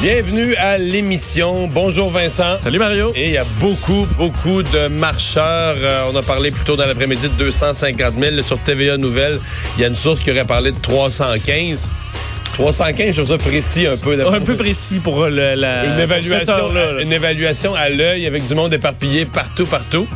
Bienvenue à l'émission. Bonjour Vincent. Salut Mario. Et il y a beaucoup, beaucoup de marcheurs. Euh, on a parlé plus tôt dans l'après-midi de 250 000. Sur TVA Nouvelles, il y a une source qui aurait parlé de 315. 315, je trouve ça précis un peu. Un peu précis pour le, la, une, évaluation, pour là. une évaluation à l'œil avec du monde éparpillé partout, partout.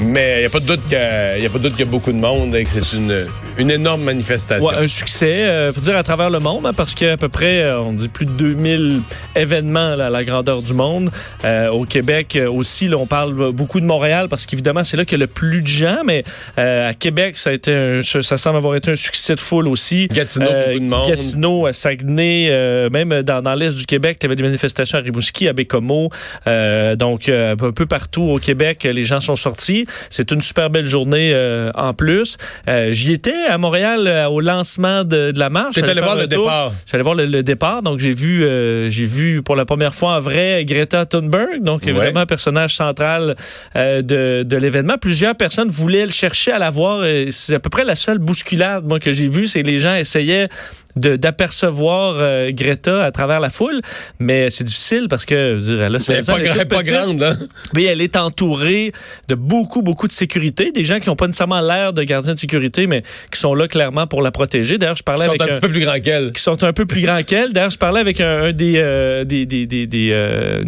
Mais il n'y a pas de doute qu'il y, a- y a pas de doute qu'il y a beaucoup de monde et que c'est une, une énorme manifestation. Ouais, un succès, euh, faut dire à travers le monde, hein, parce qu'à peu près, euh, on dit plus de 2000 événements là, à la grandeur du monde. Euh, au Québec euh, aussi, là, on parle beaucoup de Montréal, parce qu'évidemment, c'est là qu'il y a le plus de gens, mais euh, à Québec, ça a été un, ça semble avoir été un succès de foule aussi. Gatineau, beaucoup de monde. Gatineau, à Saguenay, euh, même dans, dans l'est du Québec, il y avait des manifestations à Rimouski, à Bécomo. Euh, donc, euh, un peu partout au Québec, les gens sont sortis. C'est une super belle journée euh, en plus. Euh, J'y étais à Montréal euh, au lancement de, de la marche. J'allais allé voir le départ. J'allais voir le, le départ, donc j'ai vu, euh, j'ai vu pour la première fois en vrai Greta Thunberg, donc Ouais. vraiment un personnage central euh, de, de l'événement. Plusieurs personnes voulaient le chercher à la voir. C'est à peu près la seule bousculade moi que j'ai vue, c'est que les gens essayaient d'apercevoir euh, Greta à travers la foule, mais c'est difficile parce que je veux dire, elle a Elle 16 ans, est pas, elle est pas grande, hein? Mais elle est entourée de beaucoup, beaucoup de sécurité, des gens qui n'ont pas nécessairement l'air de gardiens de sécurité, mais qui sont là clairement pour la protéger. D'ailleurs, je parlais sont avec un un- petit peu plus grands qu'elle. qui sont un peu plus grands qu'elle. D'ailleurs, je parlais avec un, un des, euh, des, des, des, des, euh,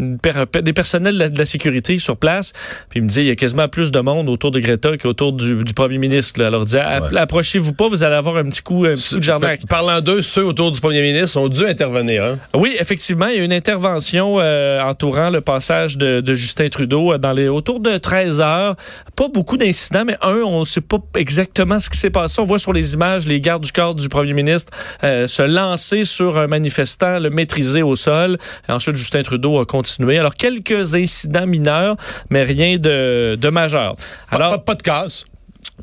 des personnels de la, de la sécurité sur place. Puis il me dit, il y a quasiment plus de monde autour de Greta qu'autour du, du premier ministre. Là. Alors, il dit, Ouais. approchez-vous pas, vous allez avoir un petit coup, un petit coup de jarnac. Parlant d'eux, ceux autour du premier ministre ont dû intervenir. Hein? Oui, effectivement, il y a une intervention euh, entourant le passage de, de Justin Trudeau euh, dans les autour de 13 heures. Pas beaucoup d'incidents, mais un, on ne sait pas exactement ce qui s'est passé. On voit sur les images les gardes du corps du premier ministre euh, se lancer sur un manifestant, le maîtriser au sol. Et ensuite, Justin Trudeau a continué. Alors, quelques incidents mineurs, mais rien de, de majeur. Pas- Alors, pas, pas de casse.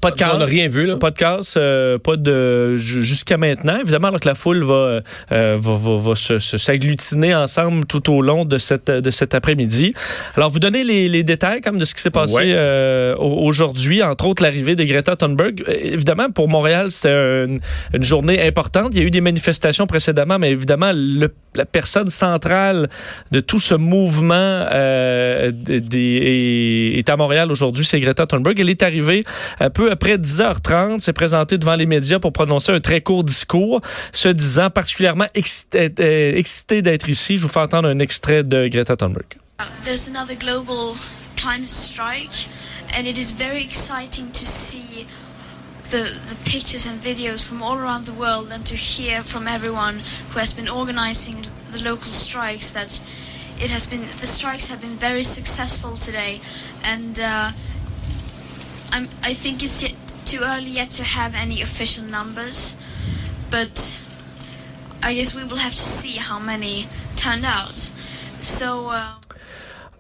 Pas de casse. On n'a rien vu. Là. Pas de casse, euh, pas de ju- jusqu'à maintenant. Évidemment, alors que la foule va, euh, va, va, va se- se- s'agglutiner ensemble tout au long de cette de cet après-midi. Alors, vous donnez les, les détails comme de ce qui s'est passé Ouais. euh, au- aujourd'hui, entre autres l'arrivée de Greta Thunberg. Évidemment, pour Montréal, c'est une, une journée importante. Il y a eu des manifestations précédemment, mais évidemment, le- la personne centrale de tout ce mouvement euh, des- des- est, à Montréal aujourd'hui. C'est Greta Thunberg. Elle est arrivée un peu après 10h30, s'est présentée devant les médias pour prononcer un très court discours, se disant particulièrement excité, euh, excitée d'être ici. Je vous fais entendre un extrait de Greta Thunberg. There's another global climate strike, and it is very exciting to see the, the pictures and videos from all around the world and to hear from everyone who has been organizing the local strikes that it has been the strikes have been very successful today, and uh, I'm, I think it's yet too early yet to have any official numbers, but I guess we will have to see how many turned out. So. Uh,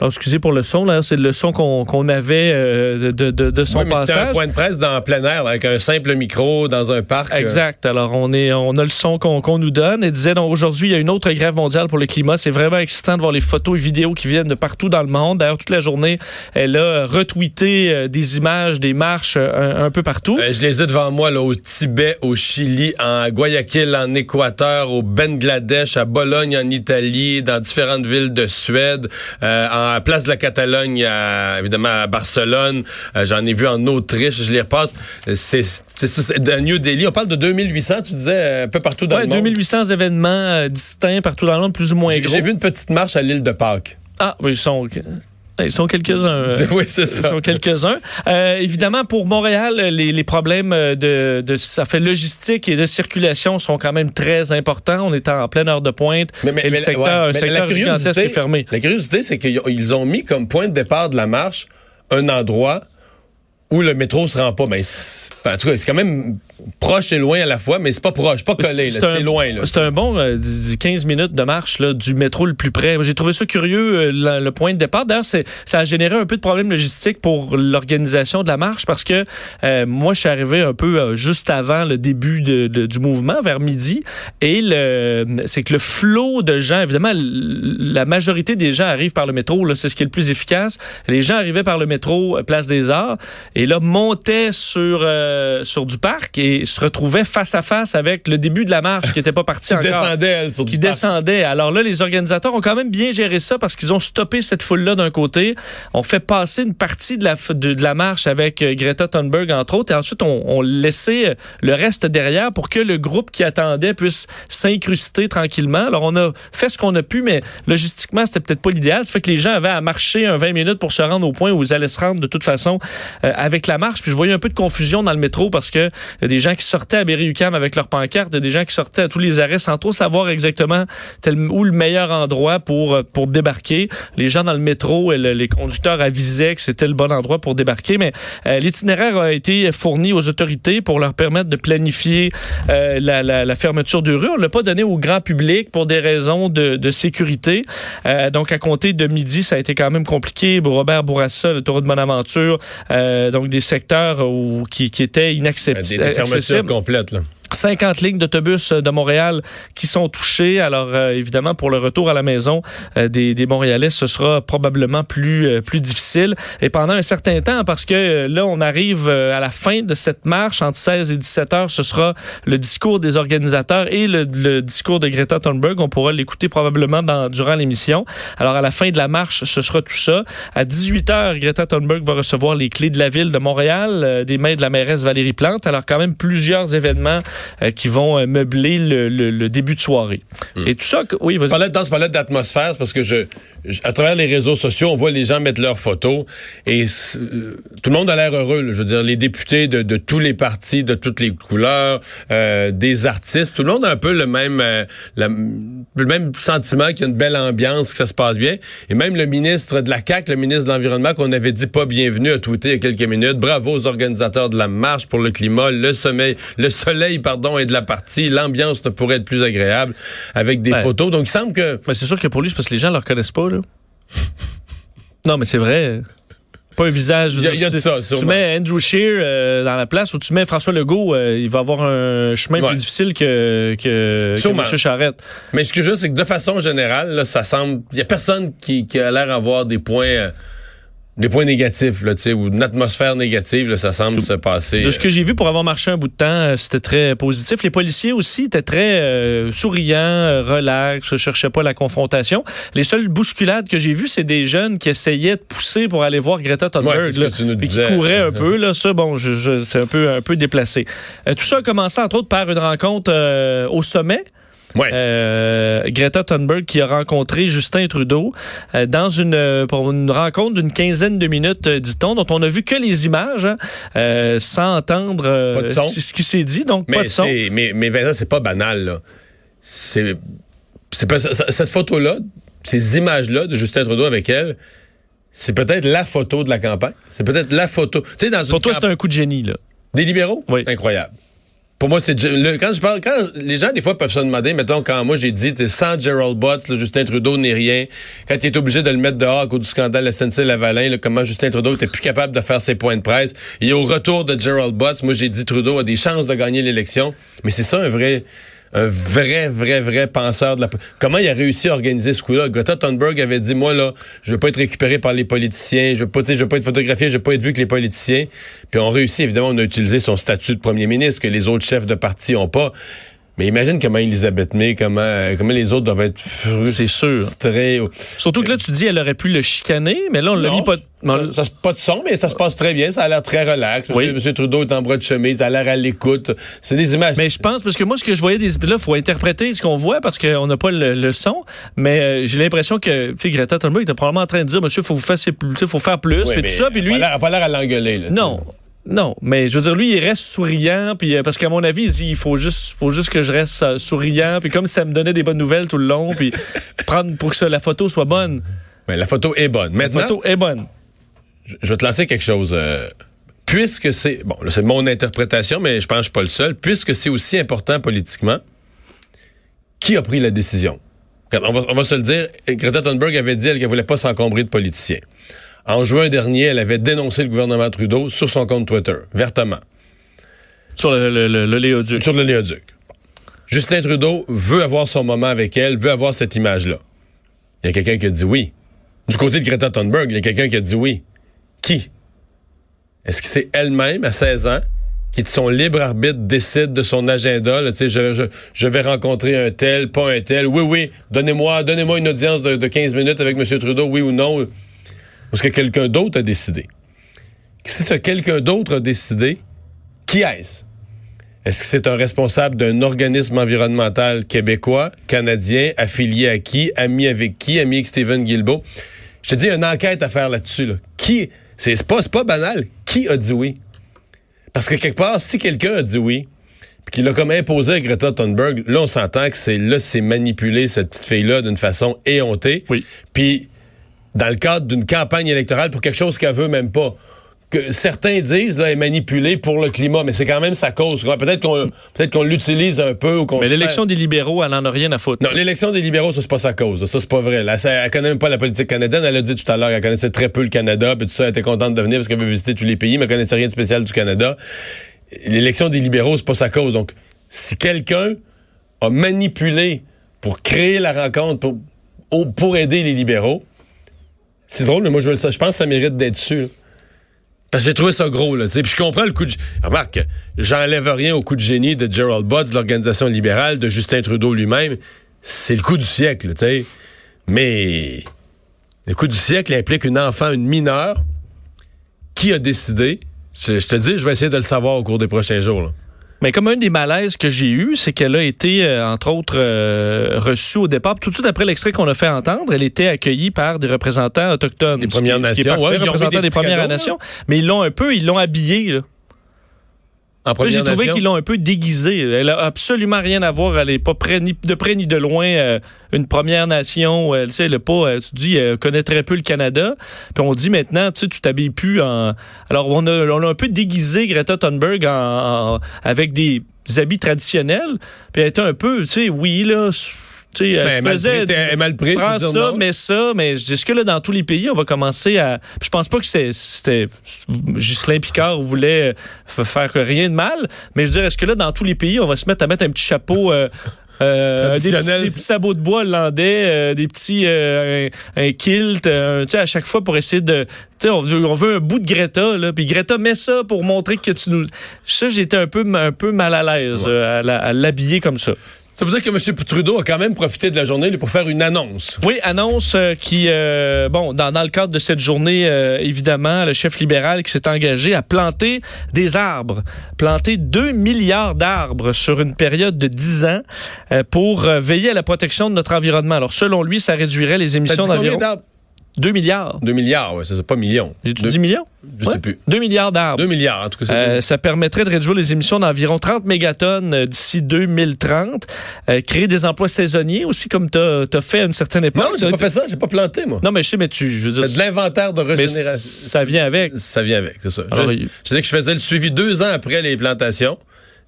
Alors, excusez pour le son, là, c'est le son qu'on qu'on avait euh, de, de, de son Ouais, mais c'était un passage. point de presse dans plein air, là, avec un simple micro dans un parc. euh, Exact. Alors, on, est, on a le son qu'on qu'on nous donne. Et disait, donc, aujourd'hui, il y a une autre grève mondiale pour le climat. C'est vraiment excitant de voir les photos et vidéos qui viennent de partout dans le monde. D'ailleurs, toute la journée, elle a retweeté euh, des images, des marches euh, un, un peu partout. Euh, je les ai devant moi là, au Tibet, au Chili, en Guayaquil, en Équateur, au Bangladesh, à Bologne, en Italie, dans différentes villes de Suède, euh, en place de la Catalogne, à- évidemment à Barcelone. Euh, J'en ai vu en Autriche, je les repasse. C'est dans New Delhi. On parle de 2800, tu disais, euh, un peu partout dans Ouais, le monde. 2800 événements euh, distincts partout dans le monde, plus ou moins gros. j'ai vu une petite marche à l'île de Pâques. Ah, oui, ils sont. Ils sont quelques-uns. euh, C'est- oui, c'est Ils ça. sont quelques-uns. Euh, évidemment, pour Montréal, les, les problèmes de, de ça fait logistique et de circulation sont quand même très importants. On est en pleine heure de pointe. Mais, mais- et le mais secteur, ouais, un mais secteur la curiosité- est fermé. La curiosité, c'est qu'ils ils ont mis comme point de départ de la marche un endroit où le métro se rend pas. Mais c'est- en tout cas, c'est quand même proche et loin à la fois, mais c'est pas proche, pas collé. C'est loin. C'est un bon euh, dix- 15 minutes de marche là, du métro le plus près. J'ai trouvé ça curieux, euh, le point de départ. D'ailleurs, ça a généré un peu de problèmes logistiques pour l'organisation de la marche parce que euh, moi, je suis arrivé un peu euh, juste avant le début de- de- du mouvement, vers midi. Et le, c'est que le flot de gens, évidemment, la majorité des gens arrivent par le métro. C'est ce qui est le plus efficace. Les gens arrivaient par le métro, euh, Place des Arts, et là, montaient sur, euh, sur du parc et se retrouvaient face à face avec le début de la marche qui n'était pas parti Qui encore. descendait, elle, sur Qui du parc. descendait. Alors là, les organisateurs ont quand même bien géré ça parce qu'ils ont stoppé cette foule-là d'un côté. On fait passer une partie de la, de, de la marche avec euh, Greta Thunberg, entre autres, et ensuite on, on laissait euh, le reste derrière pour que le groupe qui attendait puisse s'incruster tranquillement. Alors on a fait ce qu'on a pu, mais logistiquement, c'était peut-être pas l'idéal. Ça fait que les gens avaient à marcher un 20 minutes pour se rendre au point où ils allaient se rendre de toute façon euh, avec la marche. Puis je voyais un peu de confusion dans le métro parce que y a des gens qui sortaient à Berry-UQAM avec leur pancarte, il y a des gens qui sortaient à tous les arrêts sans trop savoir exactement où le meilleur endroit pour, euh, pour débarquer. Les gens dans le métro et le- les conducteurs avisaient que c'était le bon endroit pour débarquer, mais euh, l'itinéraire a été fourni aux autorités pour leur permettre de planifier euh, la, la- la fermeture de rue. On l'a pas donné au grand public pour des raisons de, de sécurité. Euh, donc, à compter de midi, ça a été quand même compliqué. Robert Bourassa, le taureau de Bonaventure, euh, donc des secteurs où, qui, qui étaient Des, inaccessibles. des fermetures complètes. Là. 50 lignes d'autobus euh, de Montréal qui sont touchées. Alors, euh, évidemment, pour le retour à la maison euh, des, des Montréalais, ce sera probablement plus, euh, plus difficile. Et pendant un certain temps, parce que euh, là, on arrive euh, à la fin de cette marche, entre 16 et 17 heures, ce sera le discours des organisateurs et le, le discours de Greta Thunberg. On pourra l'écouter probablement dans, durant l'émission. Alors, à la fin de la marche, ce sera tout ça. À 18 heures, Greta Thunberg va recevoir les clés de la ville de Montréal des mains de la mairesse Valérie Plante. Alors, quand même, plusieurs événements euh, qui vont euh, meubler le, le- le début de soirée. Et tout ça, que- oui, vas-y. dans ce parlais d'atmosphère, parce que je, je- à travers les réseaux sociaux, on voit les gens mettre leurs photos et euh, tout le monde a l'air heureux. là. Je veux dire, les députés de, de tous les partis, de toutes les couleurs, euh, des artistes, tout le monde a un peu le même, la- le même sentiment qu'il y a une belle ambiance, que ça se passe bien. Et même le ministre de la CAQ, le ministre de l'Environnement, qu'on avait dit pas bienvenu, a tweeté il y a quelques minutes. Bravo aux organisateurs de la marche pour le climat, le sommeil, le soleil, pardon, et de la partie. L'ambiance ne pourrait être plus agréable avec des photos. Donc, il semble que Mais c'est sûr que pour lui, c'est parce que les gens ne le reconnaissent pas. Là. non, mais c'est vrai. Pas un visage. Il y a- dire, il y a de si- ça, Tu sûrement. mets Andrew Scheer euh, dans la place ou tu mets François Legault, euh, il va avoir un chemin Ouais. plus difficile que, que, que. M. Charette. Mais ce que je veux, c'est que de façon générale, là, ça semble. Il y a personne qui, qui a l'air d'avoir des points. euh, des points négatifs, là, tu sais, ou une atmosphère négative, là, ça semble se passer. De ce que j'ai vu pour avoir marché un bout de temps, euh, c'était très positif. Les policiers aussi étaient très euh, souriants, euh, relax, ne cherchaient pas la confrontation. Les seules bousculades que j'ai vues, c'est des jeunes qui essayaient de pousser pour aller voir Greta Ouais, Thunberg. c'est ce là, que tu nous puis disais. qui couraient un peu. Là, ça, bon, je, je- c'est un peu, un peu déplacé. Euh, tout ça a commencé, entre autres, par une rencontre euh, au sommet. Ouais. Euh, Greta Thunberg qui a rencontré Justin Trudeau euh, dans une euh, pour une rencontre d'une quinzaine de minutes, euh, dit-on, dont on a vu que les images, hein, sans entendre Pas de son. ce qui s'est dit, donc pas mais, de son. c'est- mais, mais Vincent, c'est pas banal, là. C'est. c'est pas- cette photo-là, ces images-là de Justin Trudeau avec elle, c'est peut-être la photo de la campagne. C'est peut-être la photo. Tu sais, dans Pour une toi, camp- c'est un coup de génie, là. Des libéraux? Oui. Incroyable. Pour moi, c'est le- quand je parle, quand les gens des fois peuvent se demander, mettons quand moi j'ai dit, sans Gerald Butts, là, Justin Trudeau n'est rien. Quand il est obligé de le mettre dehors à cause du scandale SNC Lavalin, là, comment Justin Trudeau était plus capable de faire ses points de presse. Et au retour de Gerald Butts, moi j'ai dit Trudeau a des chances de gagner l'élection. Mais c'est ça un vrai, un vrai, vrai, vrai penseur de la. Comment il a réussi à organiser ce coup-là? Greta Thunberg avait dit, moi là, je veux pas être récupéré par les politiciens, je veux pas, je veux pas être photographié, je veux pas être vu que les politiciens. Puis on réussit, évidemment, on a utilisé son statut de premier ministre que les autres chefs de parti ont pas. Mais imagine comment Elisabeth May, comment, euh, comment les autres doivent être C'est sûr. frustrés. Surtout que là, tu dis, elle aurait pu le chicaner, mais là, on l'a Non, mis pas. Ça, ça, c'est pas de son, mais ça se passe très bien. Ça a l'air très relax. Monsieur, Oui. Monsieur Trudeau est en bras de chemise. Ça a l'air à l'écoute. C'est des images. Mais je pense, parce que moi, ce que je voyais des. Là, faut interpréter ce qu'on voit parce qu'on n'a pas le, le son. Mais euh, j'ai l'impression que, tu sais, Greta Thunberg était probablement en train de dire, monsieur, faut vous faire, faut faire plus, Oui, mais, tout ça. Puis lui. Elle a pas l'air- à l'engueuler. là, Non. Non, mais je veux dire, lui, il reste souriant, puis euh, parce qu'à mon avis, il dit, il faut juste, faut juste que je reste euh, souriant, puis comme ça me donnait des bonnes nouvelles tout le long, puis prendre pour que ça, la photo soit bonne. Ouais, la photo est bonne. La Maintenant, photo est bonne. je je vais te lancer quelque chose. euh, puisque c'est. Bon, là, c'est mon interprétation, mais je pense que je suis pas le seul. Puisque c'est aussi important politiquement, qui a pris la décision? On va, on va se le dire, Greta Thunberg avait dit elle, qu'elle voulait pas s'encombrer de politiciens. En juin dernier, elle avait dénoncé le gouvernement Trudeau sur son compte Twitter, vertement, Sur le, le, le, le Léoduc. sur le Léoduc. Justin Trudeau veut avoir son moment avec elle, veut avoir cette image-là. Il y a quelqu'un qui a dit oui. Du côté de Greta Thunberg, il y a quelqu'un qui a dit oui. Qui? Est-ce que c'est elle-même, à 16 ans, qui de son libre arbitre décide de son agenda? là, tu sais, je, je, je vais rencontrer un tel, pas un tel? Oui, oui, donnez-moi donnez-moi une audience de, de 15 minutes avec M. Trudeau, oui ou non. Ou est-ce que quelqu'un d'autre a décidé? Si ce quelqu'un d'autre a décidé, qui est-ce? Est-ce que c'est un responsable d'un organisme environnemental québécois, canadien, affilié à qui, ami avec qui, ami avec Stephen Guilbeault? Je te dis, il y a une enquête à faire là-dessus. Là. Qui? C'est pas, pas banal. Qui a dit oui? Parce que quelque part, si quelqu'un a dit oui, puis qu'il a comme imposé à Greta Thunberg, là, on s'entend que c'est là, c'est manipuler cette petite fille-là d'une façon éhontée. Oui. Puis, dans le cadre d'une campagne électorale pour quelque chose qu'elle veut même pas. Que certains disent, là, est manipulée pour le climat, mais c'est quand même sa cause. Peut-être qu'on peut-être qu'on l'utilise un peu ou qu'on Mais l'élection des libéraux, elle en a rien à foutre. non, l'élection des libéraux, ça, c'est pas sa cause. Ça, c'est pas vrai. Là, ça- elle connaît même pas la politique canadienne. Elle a dit tout à l'heure qu'elle connaissait très peu le Canada, puis tout ça, elle était contente de venir parce qu'elle veut visiter tous les pays, mais elle connaissait rien de spécial du Canada. L'élection des libéraux, c'est pas sa cause. Donc, si quelqu'un a manipulé pour créer la rencontre, pour, pour aider les libéraux, c'est drôle, mais moi, je, veux je pense que ça mérite d'être su. Parce que j'ai trouvé ça gros, là. Puis je comprends le coup de. Remarque, j'enlève rien au coup de génie de Gerald Butts, de l'organisation libérale, de Justin Trudeau lui-même. C'est le coup du siècle, tu sais. Mais le coup du siècle implique une enfant, une mineure, qui a décidé. Je, je te dis, je vais essayer de le savoir au cours des prochains jours. là. Mais comme un des malaises que j'ai eu, c'est qu'elle a été, euh, entre autres, euh, reçue au départ. Tout de suite après l'extrait qu'on a fait entendre, elle était accueillie par des représentants autochtones. Des Premières Nations, mis représentants des des Premières. Nations. Mais ils l'ont un peu, ils l'ont habillée, là. En j'ai trouvé qu'ils l'ont un peu déguisée. Elle a absolument rien à voir. Elle est pas près, ni de près ni de loin euh, une première nation. Elle, elle est pas, euh, tu dis, elle connaît très peu le Canada. Puis on dit maintenant, tu sais, tu t'habilles plus en. Alors on a, on a un peu déguisé Greta Thunberg en, en- avec des habits traditionnels. Puis elle était un peu, tu sais, oui là. Tu sais, elle Ben, mal faisait. pris, Prends ça, non? mais ça, mais est-ce que là, dans tous les pays, on va commencer à. Puis Je pense pas que c'était. Ghislain Picard voulait euh, faire rien de mal, mais je veux dire, est-ce que là, dans tous les pays, on va se mettre à mettre un petit chapeau. euh, euh, des, petits, des petits sabots de bois hollandais, euh, des petits euh, un, un kilt, euh, tu sais à chaque fois pour essayer de, tu sais on veut, on veut un bout de Greta là, puis Greta met ça pour montrer que tu nous, ça j'étais un peu un peu mal à l'aise euh, à la- à l'habiller comme ça. Ça veut dire que M. Trudeau a quand même profité de la journée pour faire une annonce. Oui, annonce euh, qui, euh, bon, dans, dans le cadre de cette journée, euh, évidemment, le chef libéral qui s'est engagé à planter des arbres, planter 2 milliards d'arbres sur une période de 10 ans euh, pour veiller à la protection de notre environnement. Alors, selon lui, ça réduirait les émissions d'environ? 2 milliards. 2 milliards, ouais, ça, c'est pas millions. J'ai-tu Deux- dit millions? Je sais plus. 2 milliards d'arbres. 2 milliards, en tout cas. Euh, ça permettrait de réduire les émissions d'environ 30 mégatonnes euh, d'ici 2030. Euh, créer des emplois saisonniers aussi, comme tu as, fait à une certaine époque. Non, j'ai pas fait ça, j'ai pas planté, moi. Non, mais je sais, mais tu. Je veux dire, C'est de l'inventaire de régénération. ça vient avec. Ça vient avec, c'est ça. Alors, je, il- je disais que je faisais le suivi deux ans après les plantations.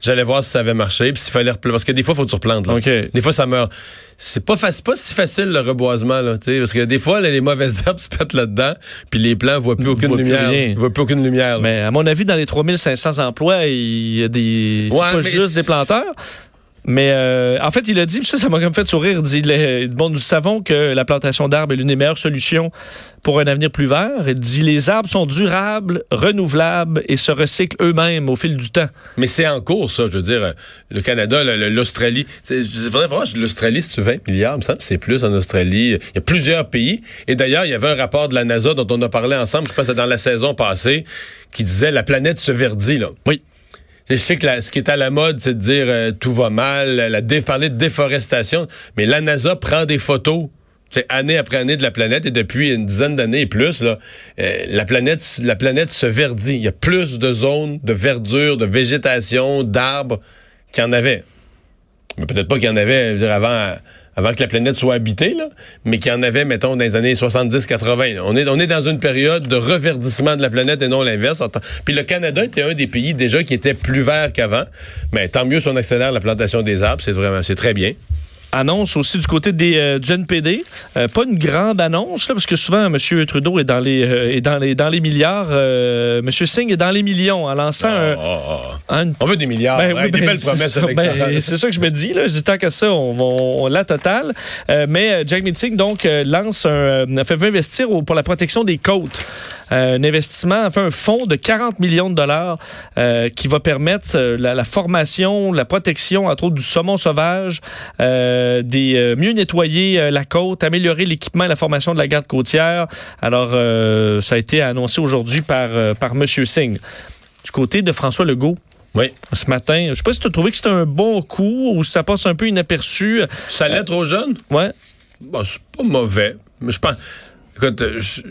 J'allais voir si ça avait marché, puis s'il fallait replanter. Parce que des fois, il faut que tu replantes. là. OK. Des fois, ça meurt. C'est pas, faci- pas si facile, le reboisement, là, tu sais, parce que des fois, là, les mauvaises herbes se pètent là-dedans, puis les plants voient plus aucune voient plus lumière. rien. voient plus aucune lumière. là. Mais à mon avis, dans les 3500 emplois, il y a des. c'est pas juste des planteurs. Mais euh, en fait, il a dit, ça, ça m'a comme fait sourire, il dit, bon, nous savons que la plantation d'arbres est l'une des meilleures solutions pour un avenir plus vert. Il dit, les arbres sont durables, renouvelables et se recyclent eux-mêmes au fil du temps. Mais c'est en cours, ça. Je veux dire, euh, le Canada, l'Australie. C'est c'est vrai, vraiment, l'Australie, c'est 20 milliards, me semble c'est plus en Australie. Il y a plusieurs pays. Et d'ailleurs, il y avait un rapport de la NASA dont on a parlé ensemble, je pense dans la saison passée, qui disait la planète se verdit, là. Oui. Je sais que ce qui est à la mode, c'est de dire euh, tout va mal, la parler de déforestation, mais la NASA prend des photos. Année après année de la planète et depuis une dizaine d'années et plus, euh, la planète, la planète se verdit. Il y a plus de zones de verdure, de végétation, d'arbres qu'il y en avait. Mais peut-être pas qu'il y en avait je veux dire, avant, avant que la planète soit habitée, là, mais qu'il y en avait, mettons, dans les années 70-80. On est, on est dans une période de reverdissement de la planète et non l'inverse. Puis le Canada était un des pays déjà qui était plus vert qu'avant. Mais tant mieux si on accélère la plantation des arbres, c'est vraiment, c'est très bien. Annonce aussi du côté des, euh, du NPD. Euh, pas une grande annonce, là, parce que souvent, M. Trudeau est dans les, euh, est dans les, dans les milliards. Euh, M. Singh est dans les millions en lançant un- Oh, oh. un, On veut des milliards. Ben ouais, oui, des ben, belles c'est promesses ça, ben, c'est ça que je me dis. Là. Je dis tant qu'à ça, on, va- on, la totale. Mais Jack Meeting, donc, lance un, fait investir au- pour la protection des côtes. Euh, un investissement, enfin un fonds de 40 millions de dollars euh, qui va permettre euh, la, la formation, la protection, entre autres, du saumon sauvage, euh, des euh, mieux nettoyer euh, la côte, améliorer l'équipement et la formation de la garde côtière. Alors, euh, ça a été annoncé aujourd'hui par, euh, par M. Singh. Du côté de François Legault, Oui. ce matin. Je sais pas si tu as trouvé que c'était un bon coup ou si ça passe un peu inaperçu. Ça l'est trop jeune? Ouais. Bon, c'est pas mauvais. Mais je pense. Écoute, euh, je-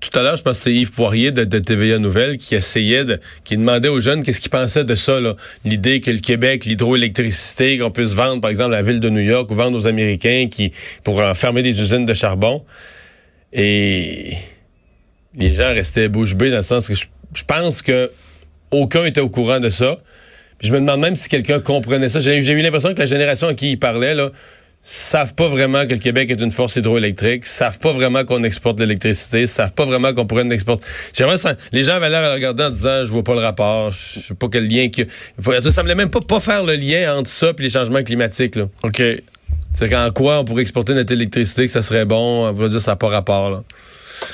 tout à l'heure, je pense que c'est Yves Poirier de, TVA Nouvelle qui essayait qui demandait aux jeunes qu'est-ce qu'ils pensaient de ça. L'idée que le Québec, l'hydroélectricité, qu'on puisse vendre, par exemple, la ville de New York ou vendre aux Américains qui pour fermer des usines de charbon. Et les gens restaient bouche bée dans le sens que je, pense que aucun était au courant de ça. Puis je me demande même si quelqu'un comprenait ça. J'ai eu l'impression que la génération à qui il parlait, là, savent pas vraiment que le Québec est une force hydroélectrique, savent pas vraiment qu'on exporte de l'électricité, savent pas vraiment qu'on pourrait en exporter. J'aimerais ça- les gens avaient l'air à le regarder en disant je vois pas le rapport, je sais pas quel lien qu'il y a. Ça semblait même pas pas faire le lien entre ça et les changements climatiques là. OK. C'est qu'en quoi on pourrait exporter notre électricité que ça serait bon, on va dire ça n'a pas rapport là.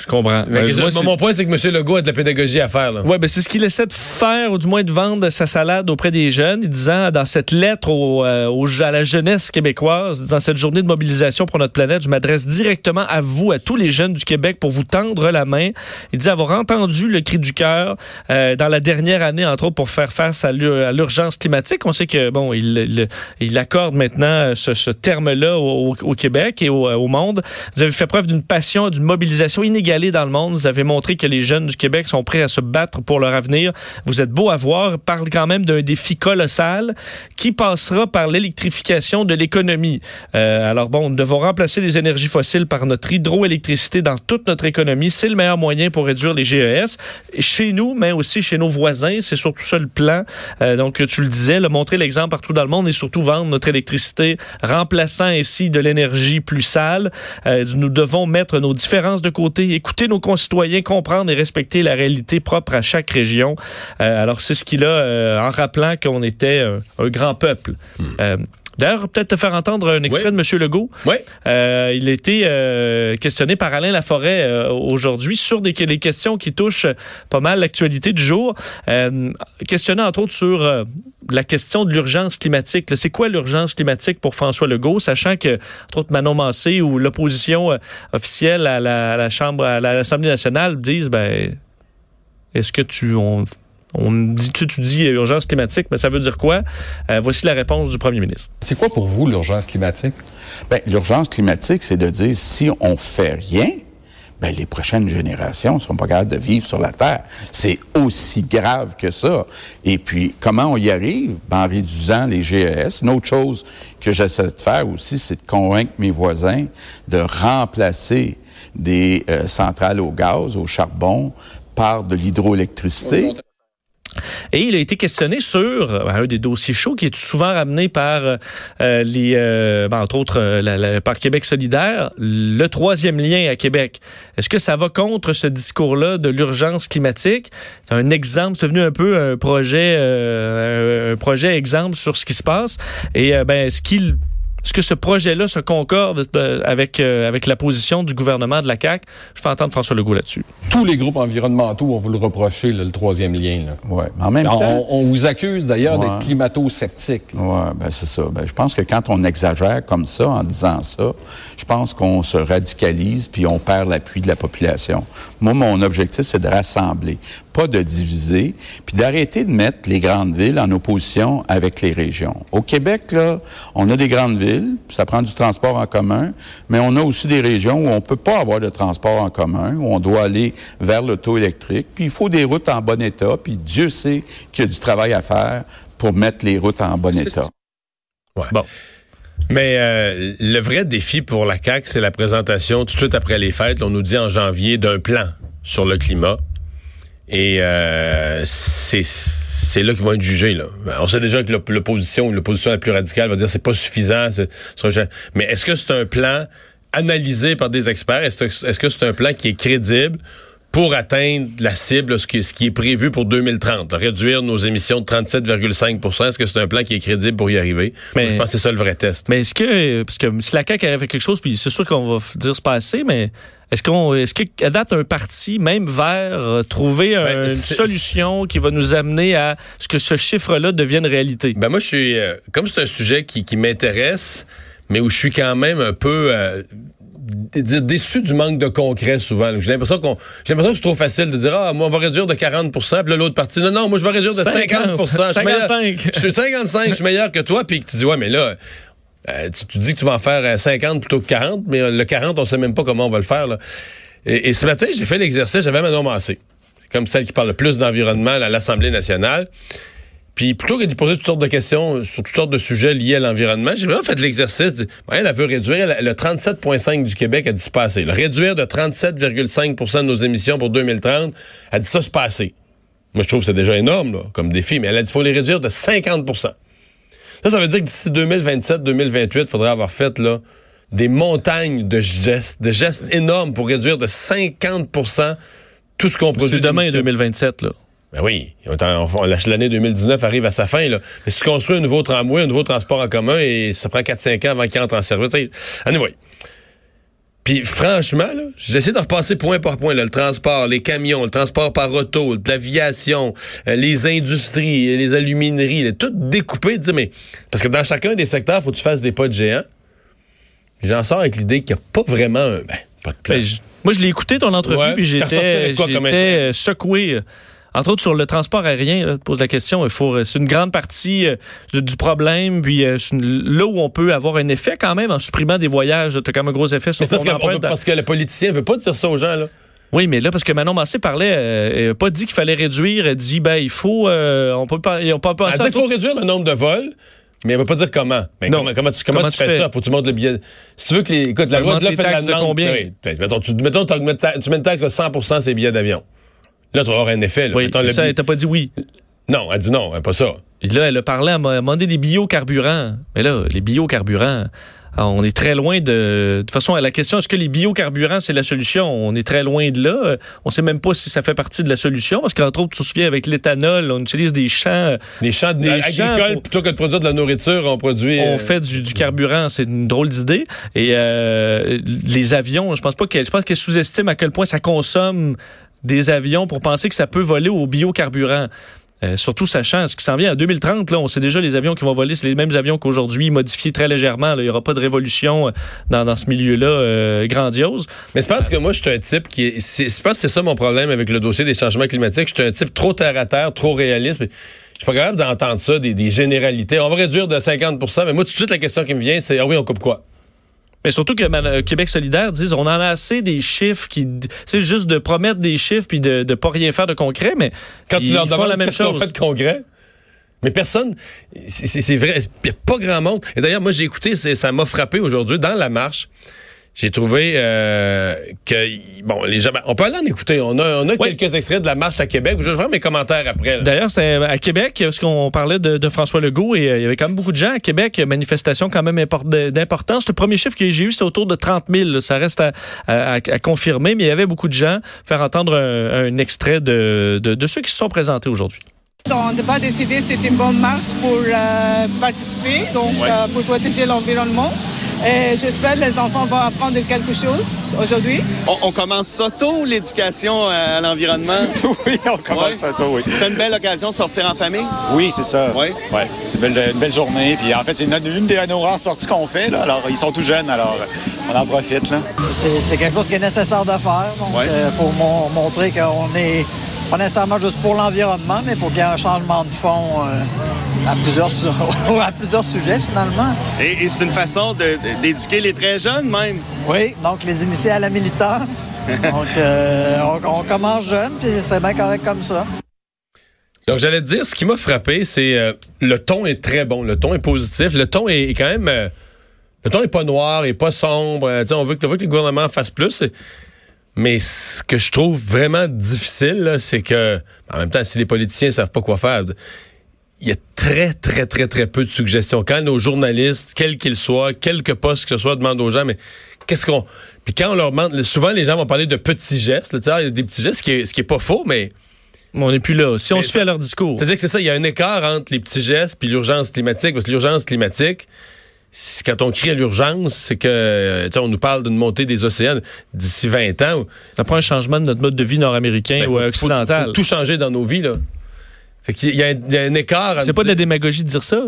Je comprends. Euh, moi, mon, point c'est que M. Legault a de la pédagogie à faire là. Ouais, ben c'est ce qu'il essaie de faire, ou du moins de vendre sa salade auprès des jeunes, disant dans cette lettre au, euh, au- à la jeunesse québécoise, dans cette journée de mobilisation pour notre planète, je m'adresse directement à vous, à tous les jeunes du Québec, pour vous tendre la main. Il dit avoir entendu le cri du cœur euh, dans la dernière année, entre autres, pour faire face à l'ur- à l'urgence climatique. On sait que bon, il, il- il accorde maintenant ce, ce terme-là au, au Québec et au, au monde. Vous avez fait preuve d'une passion, d'une mobilisation inégalée dans le monde. Vous avez montré que les jeunes du Québec sont prêts à se battre pour leur avenir. Vous êtes beau à voir. Parle quand même d'un défi colossal qui passera par l'électrification de l'économie. Euh, alors bon, nous devons remplacer les énergies fossiles par notre hydroélectricité dans toute notre économie. C'est le meilleur moyen pour réduire les GES. Chez nous, mais aussi chez nos voisins, c'est surtout ça le plan. Euh, donc, tu le disais, là, montrer l'exemple partout dans le monde et surtout vendre notre électricité, remplaçant ainsi de l'énergie plus sale. Euh, nous devons mettre nos différences de côté, écouter nos concitoyens, comprendre et respecter la réalité propre à chaque région. Euh, alors, c'est ce qu'il a euh, en rappelant qu'on était euh, un grand peuple. Euh, D'ailleurs, peut-être te faire entendre un extrait Oui. de M. Legault. Oui. Euh, il a été euh, questionné par Alain Laforêt euh, aujourd'hui sur des, questions qui touchent pas mal l'actualité du jour. Euh, questionné entre autres sur euh, la question de l'urgence climatique. C'est quoi l'urgence climatique pour François Legault, sachant que, entre autres, Manon Massé ou l'opposition euh, officielle à la, à la Chambre, à l'Assemblée nationale disent, ben, est-ce que tu... On, on dit, tu, tu dis urgence climatique, mais ça veut dire quoi? Euh, voici la réponse du premier ministre. C'est quoi pour vous l'urgence climatique? Ben, l'urgence climatique, c'est de dire si on fait rien, ben, les prochaines générations ne sont pas capables de vivre sur la Terre. C'est aussi grave que ça. Et puis, comment on y arrive? Ben, en réduisant les GES. Une autre chose que j'essaie de faire aussi, c'est de convaincre mes voisins de remplacer des euh, centrales au gaz, au charbon, par de l'hydroélectricité. Et il a été questionné sur euh, un des dossiers chauds qui est souvent ramené par euh, les, euh, ben, entre autres, par Québec solidaire, le troisième lien à Québec. Est-ce que ça va contre ce discours-là de l'urgence climatique? C'est un exemple, c'est devenu un peu un projet, un, projet exemple sur ce qui se passe. Et ben, est-ce qu'il est-ce que ce projet-là se concorde euh, avec, euh, avec la position du gouvernement de la CAQ? Je fais entendre François Legault là-dessus. Tous les groupes environnementaux vont vous le reprocher, là, le troisième lien. Là. Ouais. Mais en même On, temps. on vous accuse d'ailleurs Ouais. d'être climato-sceptique. Oui, ben c'est ça. Ben, je pense que quand on exagère comme ça en disant ça, je pense qu'on se radicalise puis on perd l'appui de la population. Moi, mon objectif, c'est de rassembler, pas de diviser, puis d'arrêter de mettre les grandes villes en opposition avec les régions. Au Québec, là, on a des grandes villes, puis ça prend du transport en commun, mais on a aussi des régions où on peut pas avoir de transport en commun, où on doit aller vers l'auto électrique, puis il faut des routes en bon état, puis Dieu sait qu'il y a du travail à faire pour mettre les routes en bon état. Ouais. Bon. Mais euh, le vrai défi pour la CAQ, c'est la présentation tout de suite après les fêtes. là, on nous dit en janvier d'un plan sur le climat. Et euh, c'est c'est là qu'ils vont être jugés. Là. On sait déjà que l'op- l'opposition, l'opposition la plus radicale va dire c'est pas suffisant. Mais est-ce que c'est un plan analysé par des experts? Est-ce que c'est un plan qui est crédible? Pour atteindre la cible, ce qui, ce qui est prévu pour 2030, réduire nos émissions de 37,5% Est-ce que c'est un plan qui est crédible pour y arriver? Mais- Moi, je pense que c'est ça le vrai test. Mais est-ce que, parce que si la CAQ avait fait quelque chose, puis c'est sûr qu'on va dire c'est pas assez, mais est-ce qu'on, est-ce qu'elle date un parti, même vers trouver Ben, une solution qui va nous amener à ce que ce chiffre-là devienne réalité? Ben moi, je suis euh, comme c'est un sujet qui, qui m'intéresse, mais où je suis quand même un peu euh, déçu du manque de concret souvent. J'ai l'impression qu'on j'ai l'impression que c'est trop facile de dire ah moi on va réduire de 40% puis là l'autre partie non non moi je vais réduire de 50, Je suis meilleur- 55. Je suis 55, je suis meilleur que toi puis que tu dis ouais mais là euh, tu, tu dis que tu vas en faire euh, 50 plutôt que 40, mais euh, le 40, on sait même pas comment on va le faire. Là. Et, et ce matin, j'ai fait l'exercice, j'avais Manon Massé, comme celle qui parle le plus d'environnement à l'Assemblée nationale. Puis plutôt que de poser toutes sortes de questions sur toutes sortes de sujets liés à l'environnement, j'ai vraiment fait l'exercice. de- Elle, elle veut réduire elle- le 37,5 du Québec a dit c'est pas assez. Le réduire de 37,5% de nos émissions pour 2030, elle dit ça c'est pas assez. Moi, je trouve que c'est déjà énorme là, comme défi, mais elle a dit qu'il faut les réduire de 50% ça, ça veut dire que d'ici 2027-2028, il faudrait avoir fait là, des montagnes de gestes, de gestes énormes pour réduire de 50% tout ce qu'on produit. C'est demain d'émissions. 2027, là. Ben oui, l'année 2019 arrive à sa fin. Là. Mais si tu construis un nouveau tramway, un nouveau transport en commun, et ça prend 4-5 ans avant qu'il entre en service. Anyway. Puis franchement, là, j'essaie de repasser point par point. là, le transport, les camions, le transport par auto, l'aviation, euh, les industries, les alumineries, là, tout découpé. dire, mais Parce que dans chacun des secteurs, faut que tu fasses des pas de géant. J'en sors avec l'idée qu'il n'y a pas vraiment un... Ben, pas de plan. Ben, je- moi, je l'ai écouté, ton entrevue, Ouais, puis j'étais, euh, secoué. Entre autres, sur le transport aérien, là, tu poses la question, il faut, euh, c'est une grande partie euh, du problème, puis euh, une- là où on peut avoir un effet quand même en supprimant des voyages, tu as quand même un gros effet sur parce, on veut- empreinte. parce que le politicien veut pas dire ça aux gens. Là. Oui, mais là, parce que Manon Massé parlait, elle a pas dit qu'il fallait réduire, elle dit, ben, il faut, euh, on peut pas, on peut Elle dit qu'il faut réduire le nombre de vols, mais elle va pas dire comment. Mais Non. comment, comment tu, comment Comment tu fais, fais? ça? Faut que tu montes le billet. Si tu veux que les. Écoute, la loi de les fait de la demande. combien? Oui. Ben, Mettons, tu, mettons, tu mets une taxe de 100% ces billets d'avion. Là, tu vas avoir un effet. Là. Oui, le ça, elle t'a pas dit oui. Non, elle dit non, pas ça. Et là, elle a parlé, elle m'a demandé des biocarburants. Mais là, les biocarburants, ah, on est très loin de... De toute façon, à la question, est-ce que les biocarburants, c'est la solution? On est très loin de là. On sait même pas si ça fait partie de la solution, parce qu'entre autres, tu te souviens, avec l'éthanol, on utilise des champs, Les champs de- Les agricoles, plutôt que de produire de la nourriture, on produit. on euh, fait du, du carburant. C'est une drôle d'idée. Et euh, les avions, je pense pas qu'elle, je pense qu'elle sous-estime à quel point ça consomme des avions pour penser que ça peut voler au biocarburant. Euh, surtout sachant ce qui s'en vient en 2030, là, on sait déjà les avions qui vont voler, c'est les mêmes avions qu'aujourd'hui, modifiés très légèrement. là. Il n'y aura pas de révolution euh, dans, dans ce milieu-là euh, grandiose. Mais je pense que moi, je suis un type qui est. Je pense que c'est ça mon problème avec le dossier des changements climatiques. Je suis un type trop terre à terre, trop réaliste. Je suis pas capable d'entendre ça, des, des généralités. On va réduire de 50% mais moi, tout de suite, la question qui me vient, c'est Ah oui, on coupe quoi? Mais surtout que euh, Québec solidaire disent on en a assez des chiffres qui c'est juste de promettre des chiffres puis de ne pas rien faire de concret mais Quand tu ils leur font demandes la même chose. fait de congrès. Mais personne, c'est vrai, il n'y a pas grand monde. Et d'ailleurs, moi, j'ai écouté, ça m'a frappé aujourd'hui dans la marche. J'ai trouvé euh, que bon les gens ben, on peut aller en écouter on a on a Oui. quelques extraits de la marche à Québec je vais faire mes commentaires après. D'ailleurs, c'est à Québec, parce qu'on parlait de, de François Legault et euh, il y avait quand même beaucoup de gens à Québec. Manifestation quand même import- d'importance. Le premier chiffre que j'ai eu, c'était autour de 30 000. là. Ça reste à, à- à confirmer, mais il y avait beaucoup de gens. Faire entendre un, un extrait de, de, de ceux qui se sont présentés aujourd'hui. On n'a pas décidé c'est une bonne marche pour euh, participer, donc euh, pour protéger l'environnement. Et j'espère que les enfants vont apprendre quelque chose aujourd'hui. On, on commence ça tôt, l'éducation euh, à l'environnement? Oui, on commence Ouais. ça tôt, oui. C'est une belle occasion de sortir en famille? Oui, c'est ça. Oui. Ouais, c'est une belle, une belle journée. Puis en fait, c'est une, une des nos rares sorties qu'on fait. Là. Alors, ils sont tout jeunes, alors euh, on en profite. Là. C'est c'est quelque chose qui est nécessaire de faire. Donc, il Ouais. faut mon- montrer qu'on est pas nécessairement juste pour l'environnement, mais pour qu'il y ait un changement de fond euh, à, plusieurs, su- à plusieurs sujets, finalement. Et, et c'est une façon de- de- d'éduquer les très jeunes, même. Oui, donc les initiés à la militance. donc, euh, on, on commence jeune, puis c'est bien correct comme ça. Donc, j'allais te dire, ce qui m'a frappé, c'est euh, le ton est très bon, le ton est positif, le ton est, est quand même... euh, le ton est pas noir, est pas sombre. on veut que, on veut que le gouvernement fasse plus. Mais ce que je trouve vraiment difficile, là, c'est que, en même temps, si les politiciens savent pas quoi faire, il y a très, très, très, très peu de suggestions. Quand nos journalistes, quels qu'ils soient, quelque poste que ce soit, demandent aux gens, mais qu'est-ce qu'on... Puis quand on leur demande, souvent les gens vont parler de petits gestes, là, tu sais, il y a des petits gestes, ce qui est, ce qui est pas faux, mais... On n'est plus là. Si on Mais se fait à leur discours. C'est-à-dire que c'est ça, il y a un écart entre les petits gestes puis l'urgence climatique. Parce que l'urgence climatique, quand on crie à l'urgence, c'est que, euh, tu sais, on nous parle d'une montée des océans d'ici 20 ans. Ça prend un changement de notre mode de vie nord-américain Ben, ou faut- faut- occidental. faut tout changer dans nos vies, là. Fait qu'il y a, un- il y a un écart. C'est pas de la démagogie de dire ça.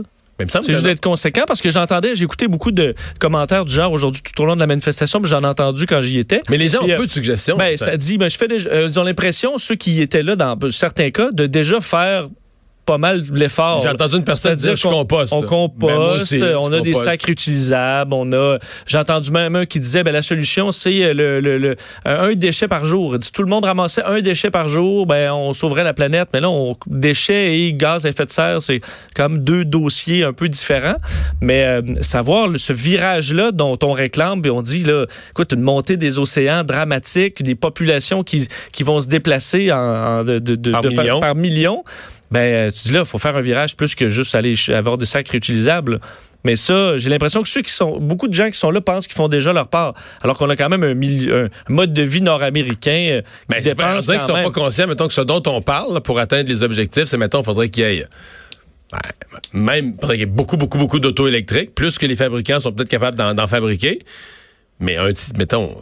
Semble C'est juste d'être conséquent parce que j'entendais, j'ai écouté beaucoup de commentaires du genre aujourd'hui tout au long de la manifestation, puis j'en ai entendu quand j'y étais. Mais les gens ont euh, peu de suggestions. Ben, ça. ça dit, ben, je fais euh, ils ont l'impression, ceux qui étaient là dans certains cas, de déjà faire pas mal l'effort. J'ai entendu une personne C'est-à-dire dire, je qu'on- composte, On là. composte, Ben, aussi, on a des composte. sacs réutilisables, on a. J'ai entendu même un qui disait, ben la solution c'est le, le- le- un déchet par jour. Il dit, tout le monde ramassait un déchet par jour, ben on sauverait la planète. Mais là, on, déchets et gaz à effet de serre, c'est comme deux dossiers un peu différents. Mais euh, savoir ce virage-là dont on réclame, puis on dit là, écoute, une montée des océans dramatique, des populations qui, qui vont se déplacer en, en- de, par millions. Ben, euh, tu dis là, il faut faire un virage plus que juste aller avoir des sacs réutilisables. Mais ça, j'ai l'impression que ceux qui sont, beaucoup de gens qui sont là pensent qu'ils font déjà leur part, alors qu'on a quand même un, mili- un mode de vie nord-américain euh, qui Ben, ben, on dirait qu'ils sont même. pas conscients, mettons, que ce dont on parle pour atteindre les objectifs, c'est, mettons, faudrait qu'il y ait ben, même, il y beaucoup, beaucoup, beaucoup d'auto électriques, plus que les fabricants sont peut-être capables d'en, d'en fabriquer. Mais un petit, mettons,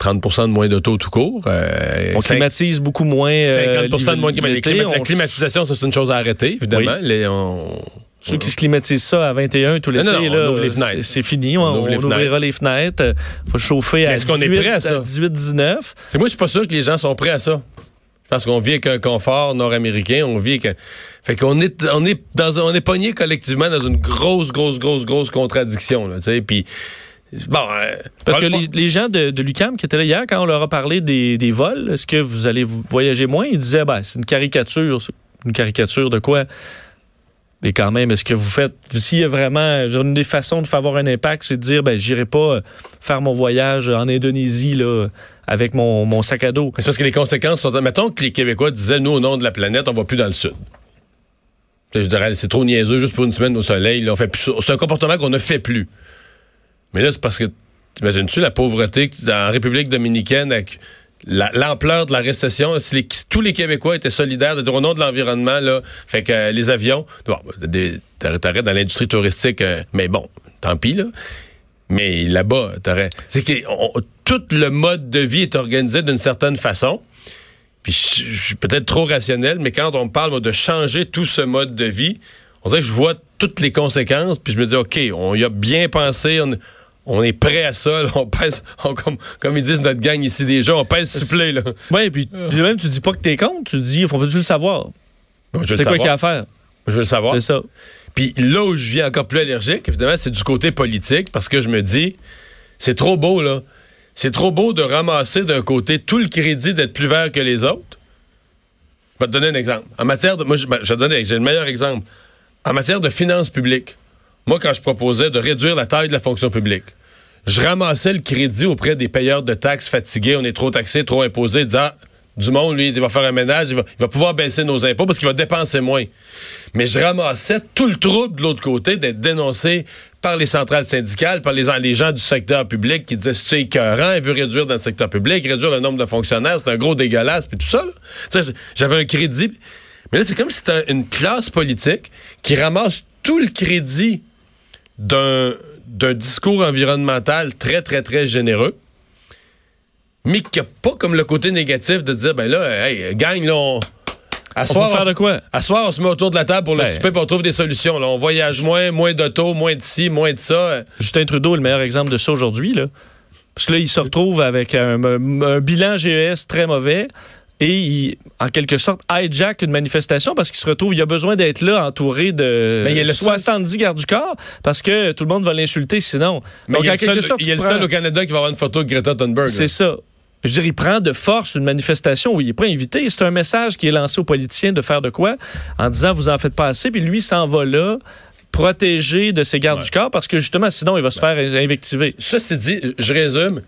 30% de moins d'auto tout court. euh, On climatise beaucoup moins. euh, 50% de moins de climatisation. La on- climatisation, c'est une chose à arrêter, évidemment. Les- on- Ceux qui se climatisent ça à 21 tout l'été, c'est- fenêtres. c'est fini. On, On ouvre les on ouvrira les fenêtres. Il faut chauffer à est-ce qu'on est 18, prêt à ça? 18-19. C'est moi, je suis pas sûr que les gens sont prêts à ça. Parce qu'on vit avec un confort nord-américain, on vit avec un... Fait qu'on est, on est dans on est pogné collectivement dans une grosse, grosse, grosse, grosse contradiction, là, tu sais, puis... Bon, euh, Parce que les, les gens de, de l'UCAM qui étaient là hier, quand on leur a parlé des, des vols, est-ce que vous allez voyager moins? Ils disaient, ben, c'est une caricature. Une caricature de quoi? Mais quand même, est-ce que vous faites. S'il y a vraiment. Une des façons de faire avoir un impact, c'est de dire, ben, j'irai pas euh, faire mon voyage en Indonésie, là, avec mon, mon sac à dos. C'est parce que les conséquences sont... Mettons que les Québécois disaient, nous, au nom de la planète, on va plus dans le sud. C'est trop niaiseux juste pour une semaine au soleil. là, on fait plus. C'est un comportement qu'on ne fait plus. Mais là, c'est parce que, t'imagines-tu la pauvreté en République dominicaine avec la- l'ampleur de la récession, si tous les Québécois étaient solidaires de dire au nom de l'environnement, là, fait que euh, les avions, bon, t'arrêtes dans l'industrie touristique, euh, mais bon, tant pis, là. Mais là-bas, t'aurais. C'est que tout le mode de vie est organisé d'une certaine façon. Puis je suis peut-être trop rationnel, mais quand on parle de changer tout ce mode de vie, on dirait que je vois toutes les conséquences, puis je me dis, OK, on y a bien pensé, on est prêt à ça, là, on pèse, on- comme, comme ils disent notre gang ici déjà, on pèse là. Oui, puis puis même, tu dis pas que t'es contre, tu dis, il faut pas le savoir. Bon, C'est quoi qu'il y a à faire? Je veux le savoir. C'est ça. Puis là où je viens encore plus allergique, évidemment, c'est du côté politique, parce que je me dis, c'est trop beau, là. C'est trop beau de ramasser d'un côté tout le crédit d'être plus vert que les autres. Je vais te donner un exemple. En matière de. Moi, je, ben, je vais te donner, j'ai le meilleur exemple. En matière de finances publiques, moi, quand je proposais de réduire la taille de la fonction publique, je ramassais le crédit auprès des payeurs de taxes fatigués, on est trop taxés, trop imposés, disant ah, du monde, lui, il va faire un ménage, il va, pouvoir baisser nos impôts parce qu'il va dépenser moins. Mais je ramassais tout le trouble de l'autre côté d'être dénoncé par les centrales syndicales, par les, gens du secteur public qui disaient c'est écœurant, il veut réduire dans le secteur public, réduire le nombre de fonctionnaires, c'est un gros dégueulasse, puis tout ça. J'avais un crédit. Mais là, c'est comme si c'était une classe politique qui ramasse tout le crédit d'un d'un discours environnemental très, très, très généreux, mais qui n'a pas comme le côté négatif de dire, ben là, hey, gagne, là, on... À On peut faire de quoi? À soir, on se met autour de la table pour le Ben. souper, on trouve des solutions. Là. On voyage moins, moins d'auto, moins de ci, moins de ça. Justin Trudeau est le meilleur exemple de ça aujourd'hui. Là. Parce que là, il se retrouve avec un, un- un bilan GES très mauvais et il, en quelque sorte, hijack une manifestation parce qu'il se retrouve, il a besoin d'être là entouré de Mais il y a le seul- 70 gardes du corps parce que tout le monde va l'insulter sinon. Mais Donc, il y a en le seul, sorte, il y a tu le seul prends- au Canada qui va avoir une photo de Greta Thunberg. C'est ça. Je veux dire, il prend de force une manifestation où il n'est pas invité. C'est un message qui est lancé aux politiciens de faire de quoi en disant vous en faites pas assez, puis lui s'en va là protégé de ses gardes du corps parce que justement sinon il va se faire invectiver. Ceci dit, je résume.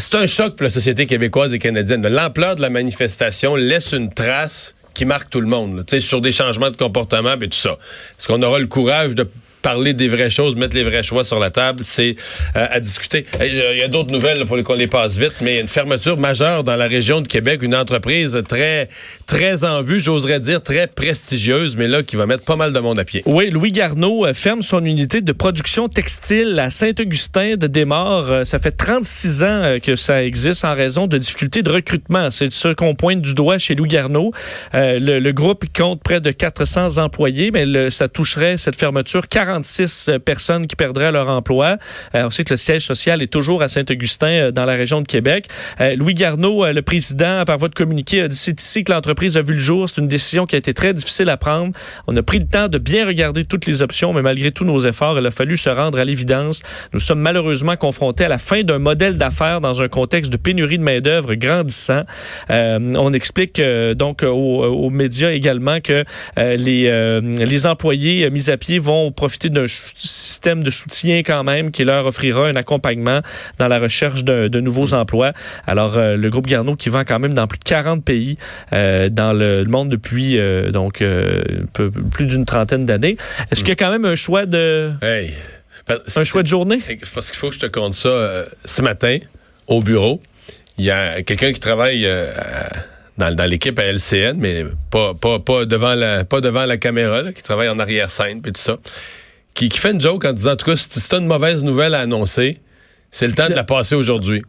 C'est un choc pour la société québécoise et canadienne. L'ampleur de la manifestation laisse une trace qui marque tout le monde, là, sur des changements de comportement et tout ça. Est-ce qu'on aura le courage de parler des vraies choses, mettre les vrais choix sur la table, c'est euh, à discuter. Hey, Il y a d'autres nouvelles, il faut qu'on les passe vite, mais une fermeture majeure dans la région de Québec, une entreprise très, très en vue, j'oserais dire très prestigieuse, mais là, qui va mettre pas mal de monde à pied. Oui, Louis Garneau euh, ferme son unité de production textile à Saint-Augustin de Desmaures. Euh, Ça fait 36 ans euh, que ça existe en raison de difficultés de recrutement. C'est ce qu'on pointe du doigt chez Louis Garneau. Euh, le, groupe compte près de 400 employés, mais ça toucherait cette fermeture 46 personnes qui perdraient leur emploi. Euh, on sait que le siège social est toujours à Saint-Augustin euh, dans la région de Québec. Euh, Louis Garneau, euh, le président, par voie de communiqué, a dit c'est ici que l'entreprise a vu le jour. C'est une décision qui a été très difficile à prendre. On a pris le temps de bien regarder toutes les options, mais malgré tous nos efforts, il a fallu se rendre à l'évidence. Nous sommes malheureusement confrontés à la fin d'un modèle d'affaires dans un contexte de pénurie de main-d'œuvre grandissant. Euh, on explique euh, donc aux, médias également que euh, les, euh, les employés euh, mis à pied vont profiter d'un système de soutien quand même qui leur offrira un accompagnement dans la recherche de, de nouveaux emplois. Alors, euh, le groupe Garneau qui vend quand même dans plus de 40 pays euh, dans le, monde depuis euh, donc peu- plus d'une trentaine d'années. Est-ce qu'il y a quand même un choix de Hey. un choix de journée? Parce qu'il faut que je te compte ça. ce matin, au bureau, il y a quelqu'un qui travaille à- dans, dans l'équipe à LCN, mais pas, pas, pas, devant, la, pas devant la caméra, là, qui travaille en arrière-scène et tout ça, qui, qui fait une joke en disant, en tout cas, si tu as une mauvaise nouvelle à annoncer, c'est le temps de la passer aujourd'hui.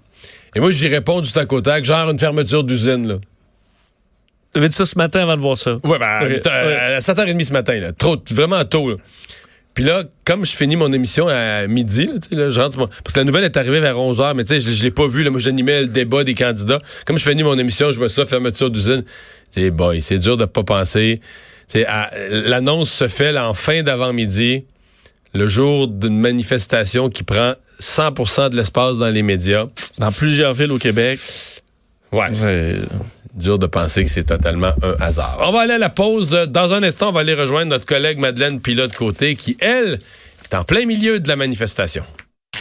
Et moi, j'y réponds du tac au tac, genre une fermeture d'usine. Là. Tu avais dit ça ce matin avant de voir ça? Ouais, ben, à- ouais. à 7h30 ce matin, là. Trop, vraiment tôt, là. Puis là, comme je finis mon émission à midi, là, tu sais, là, je rentre, parce que la nouvelle est arrivée vers 11h, mais tu sais, je, je l'ai pas vu, là, moi j'animais le débat des candidats. Comme je finis mon émission, je vois ça, fermeture d'usine. C'est boy, c'est dur de pas penser. L'annonce se fait là, en fin d'avant-midi, le jour d'une manifestation qui prend 100% de l'espace dans les médias. Dans plusieurs villes au Québec. Ouais. Dur de penser que c'est totalement un hasard. On va aller à la pause. Dans un instant, on va aller rejoindre notre collègue Madeleine Pilote-Côté qui, elle, est en plein milieu de la manifestation.